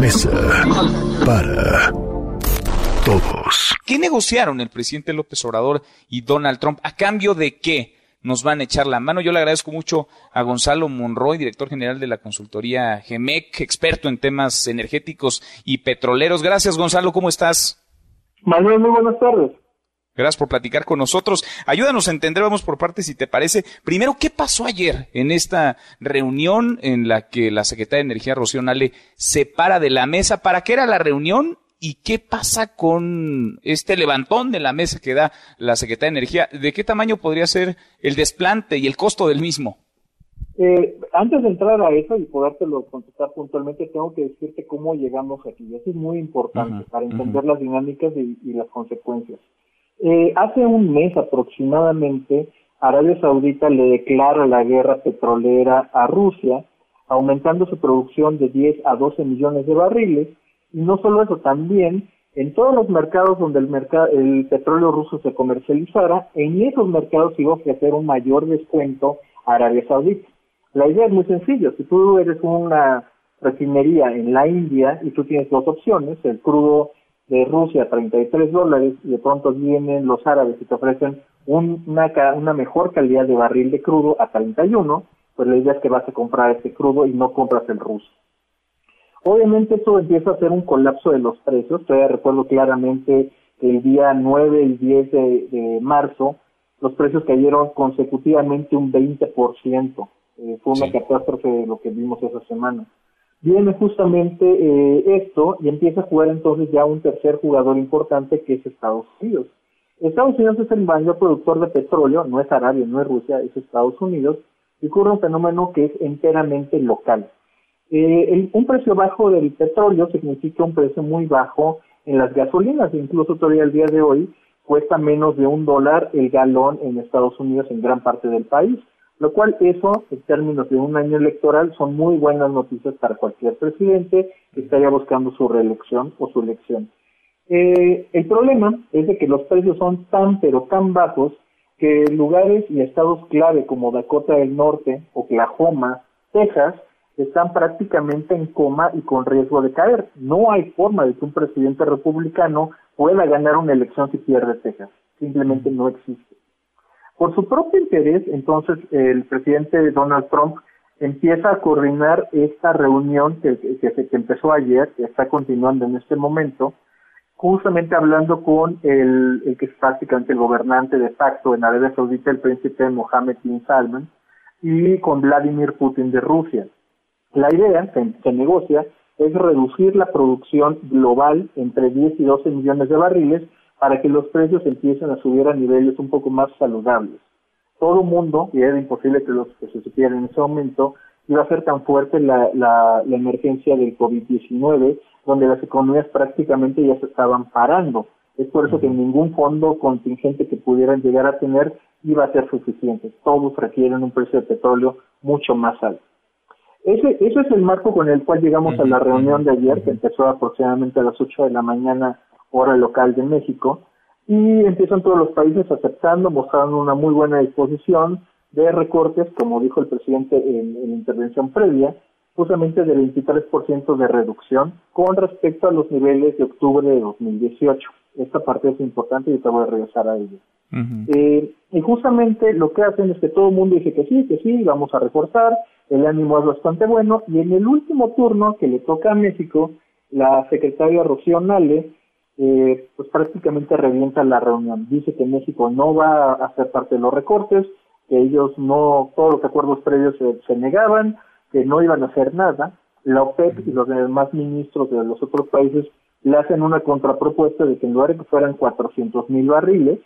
mesa para todos. ¿Qué negociaron el presidente López Obrador y Donald Trump? ¿A cambio de qué? nos van a echar la mano. Yo le agradezco mucho a Gonzalo Monroy, director general de la consultoría GEMEC, experto en temas energéticos y petroleros. Gracias, Gonzalo, ¿cómo estás? Manuel, muy buenas tardes. Gracias por platicar con nosotros. Ayúdanos a entender, vamos por partes, si te parece. Primero, ¿qué pasó ayer en esta reunión en la que la secretaria de Energía, Rocío Nale, se para de la mesa? ¿Para qué era la reunión? ¿Y qué pasa con este levantón de la mesa que da la Secretaría de Energía? ¿De qué tamaño podría ser el desplante y el costo del mismo? Eh, antes de entrar a eso y podértelo contestar puntualmente, tengo que decirte cómo llegamos aquí. Eso es muy importante para entender las dinámicas y, las consecuencias. Eh, hace un mes aproximadamente, Arabia Saudita le declara la guerra petrolera a Rusia, aumentando su producción de 10 a 12 millones de barriles y no solo eso, también en todos los mercados donde el, mercado, el petróleo ruso se comercializara, en esos mercados iba a ofrecer un mayor descuento a Arabia Saudita. La idea es muy sencilla. Si tú eres una refinería en la India y tú tienes dos opciones, el crudo de Rusia a 33 dólares y de pronto vienen los árabes y te ofrecen una, una mejor calidad de barril de crudo a 31, pues la idea es que vas a comprar ese crudo y no compras el ruso. Obviamente eso empieza a ser un colapso de los precios. Todavía recuerdo claramente que el día 9 y 10 de, marzo los precios cayeron consecutivamente un 20%. Eh, fue una catástrofe lo que vimos esa semana. Viene justamente eh, esto y empieza a jugar entonces ya un tercer jugador importante que es Estados Unidos. Estados Unidos es el mayor productor de petróleo, no es Arabia, no es Rusia, es Estados Unidos, y ocurre un fenómeno que es enteramente local. Eh, un precio bajo del petróleo significa un precio muy bajo en las gasolinas, incluso todavía el día de hoy cuesta menos de un dólar el galón en Estados Unidos en gran parte del país, lo cual eso, en términos de un año electoral, son muy buenas noticias para cualquier presidente que estaría buscando su reelección o su elección. Eh, el problema es de que los precios son tan pero tan bajos que lugares y estados clave como Dakota del Norte, Oklahoma, Texas, están prácticamente en coma y con riesgo de caer. No hay forma de que un presidente republicano pueda ganar una elección si pierde Texas. Simplemente no existe. Por su propio interés, entonces, el presidente Donald Trump empieza a coordinar esta reunión que, que, empezó ayer, que está continuando en este momento, justamente hablando con el, el que es prácticamente el gobernante de facto en Arabia Saudita, el príncipe Mohammed bin Salman, y con Vladimir Putin de Rusia. La idea que se negocia es reducir la producción global entre 10 y 12 millones de barriles para que los precios empiecen a subir a niveles un poco más saludables. Todo mundo, y era imposible que, los, que se supiera en ese momento, iba a ser tan fuerte la, la, la emergencia del COVID-19, donde las economías prácticamente ya se estaban parando. Es por eso que ningún fondo contingente que pudieran llegar a tener iba a ser suficiente. Todos requieren un precio de petróleo mucho más alto. Ese, ese es el marco con el cual llegamos a la reunión de ayer, que empezó aproximadamente a las 8 de la mañana, hora local de México, y empiezan todos los países aceptando, mostrando una muy buena disposición de recortes, como dijo el presidente en, en intervención previa, justamente del 23% de reducción con respecto a los niveles de octubre de 2018. Esta parte es importante y te voy a regresar a ello. eh, y justamente lo que hacen es que todo el mundo dice que sí, que sí, vamos a reforzar, el ánimo es bastante bueno, y en el último turno que le toca a México, la secretaria Rocío Nale, eh, pues prácticamente revienta la reunión. Dice que México no va a ser parte de los recortes, que ellos no, todos los acuerdos previos se, negaban, que no iban a hacer nada. La OPEP y los demás ministros de los otros países le hacen una contrapropuesta de que en lugar de que fueran 400 mil barriles,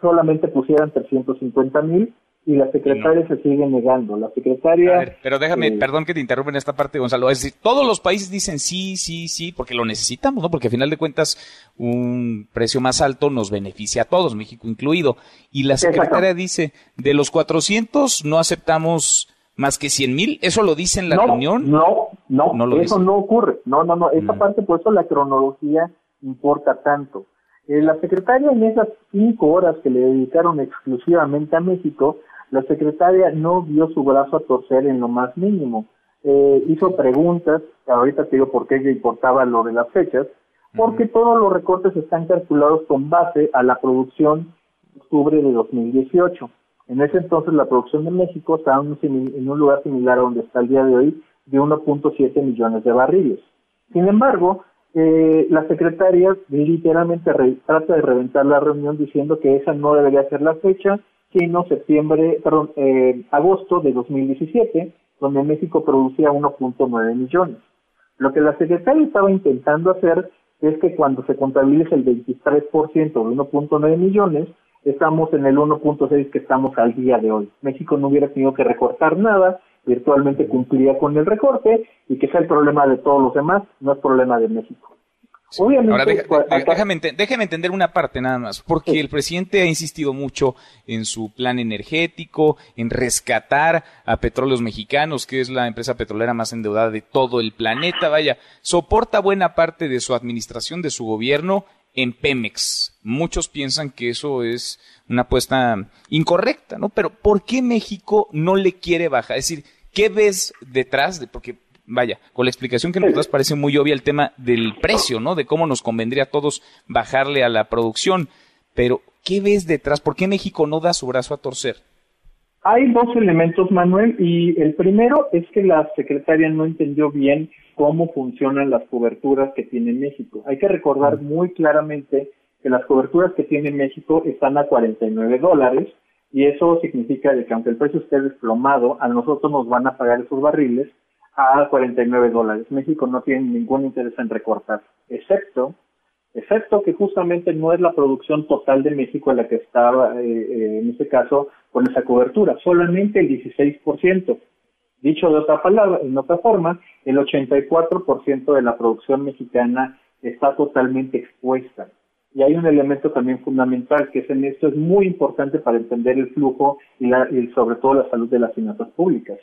solamente pusieran 350 mil y la secretaria se sigue negando. La secretaria... pero déjame, eh, perdón que te interrumpa en esta parte, Gonzalo. Es decir, todos los países dicen sí, sí, sí, porque lo necesitamos, ¿no? Porque al final de cuentas un precio más alto nos beneficia a todos, México incluido. Y la secretaria dice, de los 400 no aceptamos más que 100 mil. ¿Eso lo dice en la reunión? No, no, no eso no ocurre. No, no, no. Esa mm. parte, por eso la cronología importa tanto. Eh, la secretaria en esas cinco horas que le dedicaron exclusivamente a México, la secretaria no vio su brazo a torcer en lo más mínimo. eh, hizo preguntas, ahorita te digo por qué le importaba lo de las fechas, porque todos los recortes están calculados con base a la producción de octubre de 2018. En ese entonces la producción de México estaba en un lugar similar a donde está el día de hoy, de 1.7 millones de barriles. Sin embargo, eh, la secretaria literalmente trata de reventar la reunión diciendo que esa no debería ser la fecha, septiembre, perdón, eh, agosto de 2017, donde México producía 1.9 millones. Lo que la secretaria estaba intentando hacer es que cuando se contabilice el 23% de 1.9 millones, estamos en el 1.6 que estamos al día de hoy. México no hubiera tenido que recortar nada, virtualmente cumplía con el recorte y que sea el problema de todos los demás, no es problema de México. Ahora, déjame, déjame, entender una parte nada más, porque el presidente ha insistido mucho en su plan energético, en rescatar a Petróleos Mexicanos, que es la empresa petrolera más endeudada de todo el planeta. Vaya, soporta buena parte de su administración, de su gobierno en Pemex. Muchos piensan que eso es una apuesta incorrecta, ¿no? Pero ¿por qué México no le quiere bajar? Es decir, ¿qué ves detrás de? Porque vaya, con la explicación que nos das parece muy obvia el tema del precio, ¿no? De cómo nos convendría a todos bajarle a la producción. Pero, ¿qué ves detrás? ¿Por qué México no da su brazo a torcer? Hay dos elementos, Manuel, y el primero es que la secretaria no entendió bien cómo funcionan las coberturas que tiene México. Hay que recordar muy claramente que las coberturas que tiene México están a 49 dólares y eso significa que aunque el precio esté desplomado, a nosotros nos van a pagar esos barriles a 49 dólares. México no tiene ningún interés en recortar, excepto, excepto que justamente no es la producción total de México la que estaba, eh, eh, en este caso, con esa cobertura, solamente el 16%. Dicho de otra palabra, en otra forma, el 84% de la producción mexicana está totalmente expuesta. Y hay un elemento también fundamental que es en esto es muy importante para entender el flujo y, la, y sobre todo la salud de las finanzas públicas.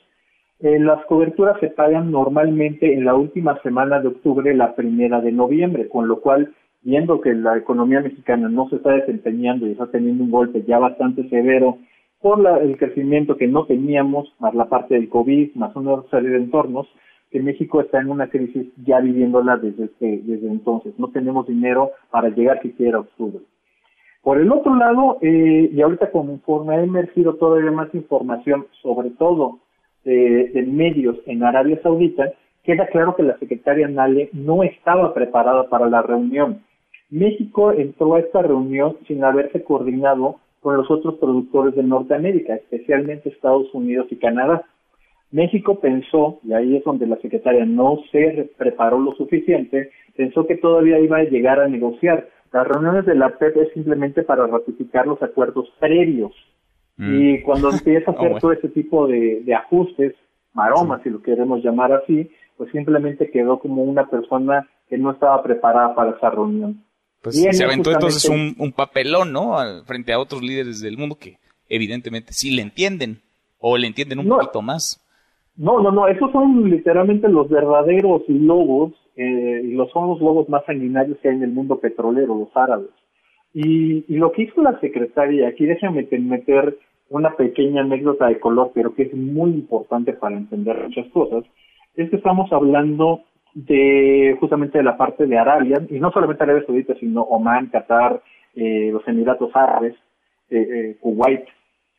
Eh, las coberturas se pagan normalmente en la última semana de octubre, la primera de noviembre, con lo cual, viendo que la economía mexicana no se está desempeñando y está teniendo un golpe ya bastante severo por el crecimiento que no teníamos, más la parte del COVID, más una serie de entornos, que México está en una crisis ya viviéndola desde, este, desde entonces. No tenemos dinero para llegar siquiera a octubre. Por el otro lado, eh, y ahorita conforme ha emergido todavía más información, sobre todo de, medios en Arabia Saudita, queda claro que la secretaria Nale no estaba preparada para la reunión. México entró a esta reunión sin haberse coordinado con los otros productores de Norteamérica, especialmente Estados Unidos y Canadá. México pensó, y ahí es donde la secretaria no se preparó lo suficiente, pensó que todavía iba a llegar a negociar. Las reuniones de la PEP es simplemente para ratificar los acuerdos previos Mm. Y cuando empieza a hacer todo ese tipo de, ajustes, maromas, si lo queremos llamar así, pues simplemente quedó como una persona que no estaba preparada para esa reunión. Pues se aventó entonces un, papelón, ¿no? frente a otros líderes del mundo que evidentemente sí le entienden o le entienden un poquito más. No, no, no, esos son literalmente los verdaderos lobos, eh, y los son los lobos más sanguinarios que hay en el mundo petrolero, los árabes. Y, y lo que hizo la secretaria, aquí déjame meter una pequeña anécdota de color, pero que es muy importante para entender muchas cosas, es que estamos hablando de justamente de la parte de Arabia, y no solamente Arabia Saudita, sino Oman, Qatar, eh, los Emiratos Árabes, eh, eh, Kuwait,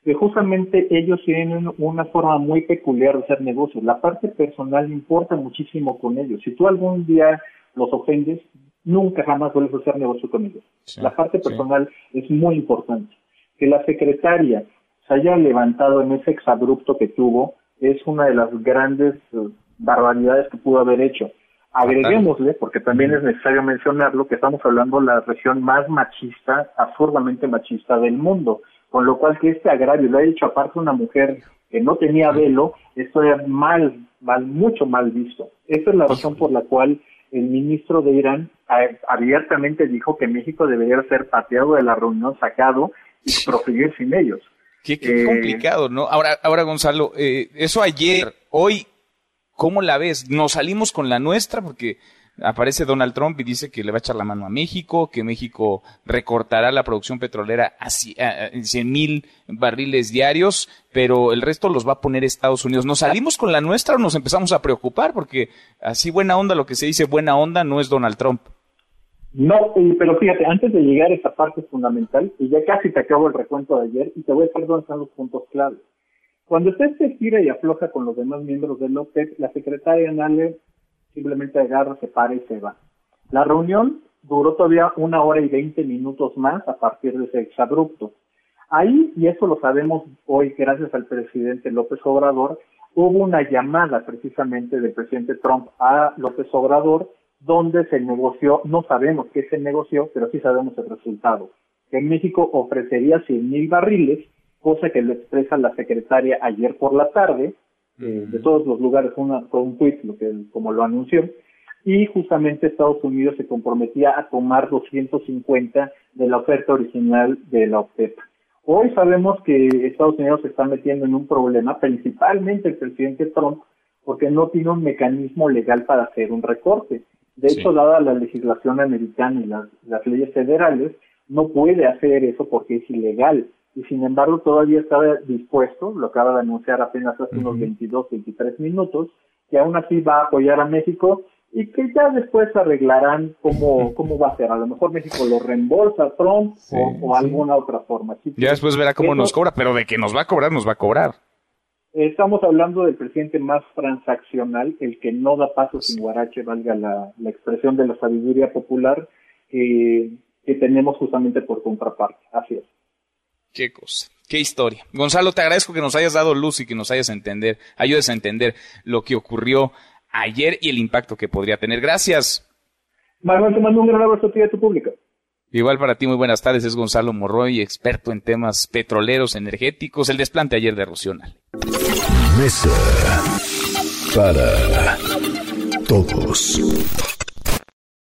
que justamente ellos tienen una forma muy peculiar de hacer negocios. La parte personal importa muchísimo con ellos. Si tú algún día los ofendes, nunca jamás vuelves a hacer negocio con ellos. la parte personal es muy importante. Que la secretaria se haya levantado en ese exabrupto que tuvo es una de las grandes eh, barbaridades que pudo haber hecho. Agreguémosle, porque también es necesario mencionarlo, que estamos hablando de la región más machista, absurdamente machista del mundo, con lo cual que este agravio lo ha hecho aparte una mujer que no tenía velo, esto es mal, mal, mucho mal visto. Esa es la razón por la cual el ministro de Irán abiertamente dijo que México debería ser pateado de la reunión, sacado y proseguir sin ellos. Qué, eh, complicado, ¿no? Ahora, ahora Gonzalo, eh, eso ayer, hoy, ¿cómo la ves? ¿Nos salimos con la nuestra? Porque aparece Donald Trump y dice que le va a echar la mano a México, que México recortará la producción petrolera a 100 mil barriles diarios, pero el resto los va a poner Estados Unidos. ¿Nos salimos con la nuestra o nos empezamos a preocupar? Porque así buena onda, lo que se dice buena onda no es Donald Trump. No, pero fíjate, antes de llegar a esta parte fundamental, y ya casi te acabo el recuento de ayer, y te voy a decir dónde están los puntos claves. Cuando usted se tira y afloja con los demás miembros del OPEP, la secretaria Nale simplemente agarra, se para y se va. La reunión duró todavía una hora y veinte minutos más a partir de ese exabrupto. Ahí, y eso lo sabemos hoy gracias al presidente López Obrador, hubo una llamada precisamente del presidente Trump a López Obrador donde se negoció, no sabemos qué se negoció, pero sí sabemos el resultado, que México ofrecería 100 mil barriles, cosa que lo expresa la secretaria ayer por la tarde, eh, de todos los lugares, una, con un tweet, lo que, como lo anunció, y justamente Estados Unidos se comprometía a tomar 250 de la oferta original de la OPEP. Hoy sabemos que Estados Unidos se está metiendo en un problema, principalmente el presidente Trump, porque no tiene un mecanismo legal para hacer un recorte. De hecho, dada la legislación americana y las, leyes federales, no puede hacer eso porque es ilegal. Y sin embargo, todavía está dispuesto, lo acaba de anunciar apenas hace unos 22, 23 minutos, que aún así va a apoyar a México y que ya después arreglarán cómo, cómo va a ser. A lo mejor México lo reembolsa a Trump o, alguna otra forma. ya después verá cómo nos cobra, pero de que nos va a cobrar, nos va a cobrar. Estamos hablando del presidente más transaccional, el que no da paso sin guarache, valga la, expresión de la sabiduría popular, que tenemos justamente por contraparte. Así es. Qué cosa, qué historia. Gonzalo, te agradezco que nos hayas dado luz y que nos hayas entender, ayudes a entender lo que ocurrió ayer y el impacto que podría tener. Gracias. Manuel, te mando un gran abrazo a ti y a tu público. Igual para ti, muy buenas tardes. Es Gonzalo Morroy, experto en temas petroleros, energéticos. El desplante ayer de Rocional. Mesa para todos.